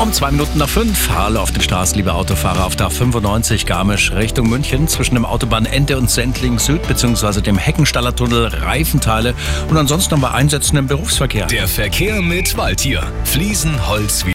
Um zwei Minuten nach fünf. Hallo auf den Straßen, liebe Autofahrer. Auf der 95 Garmisch Richtung München zwischen dem Autobahnende und Sendling Süd bzw. dem Heckenstallertunnel Reifenteile und ansonsten haben bei Einsätzen im Berufsverkehr. Der Verkehr mit Waldtier. Fliesen, Holz,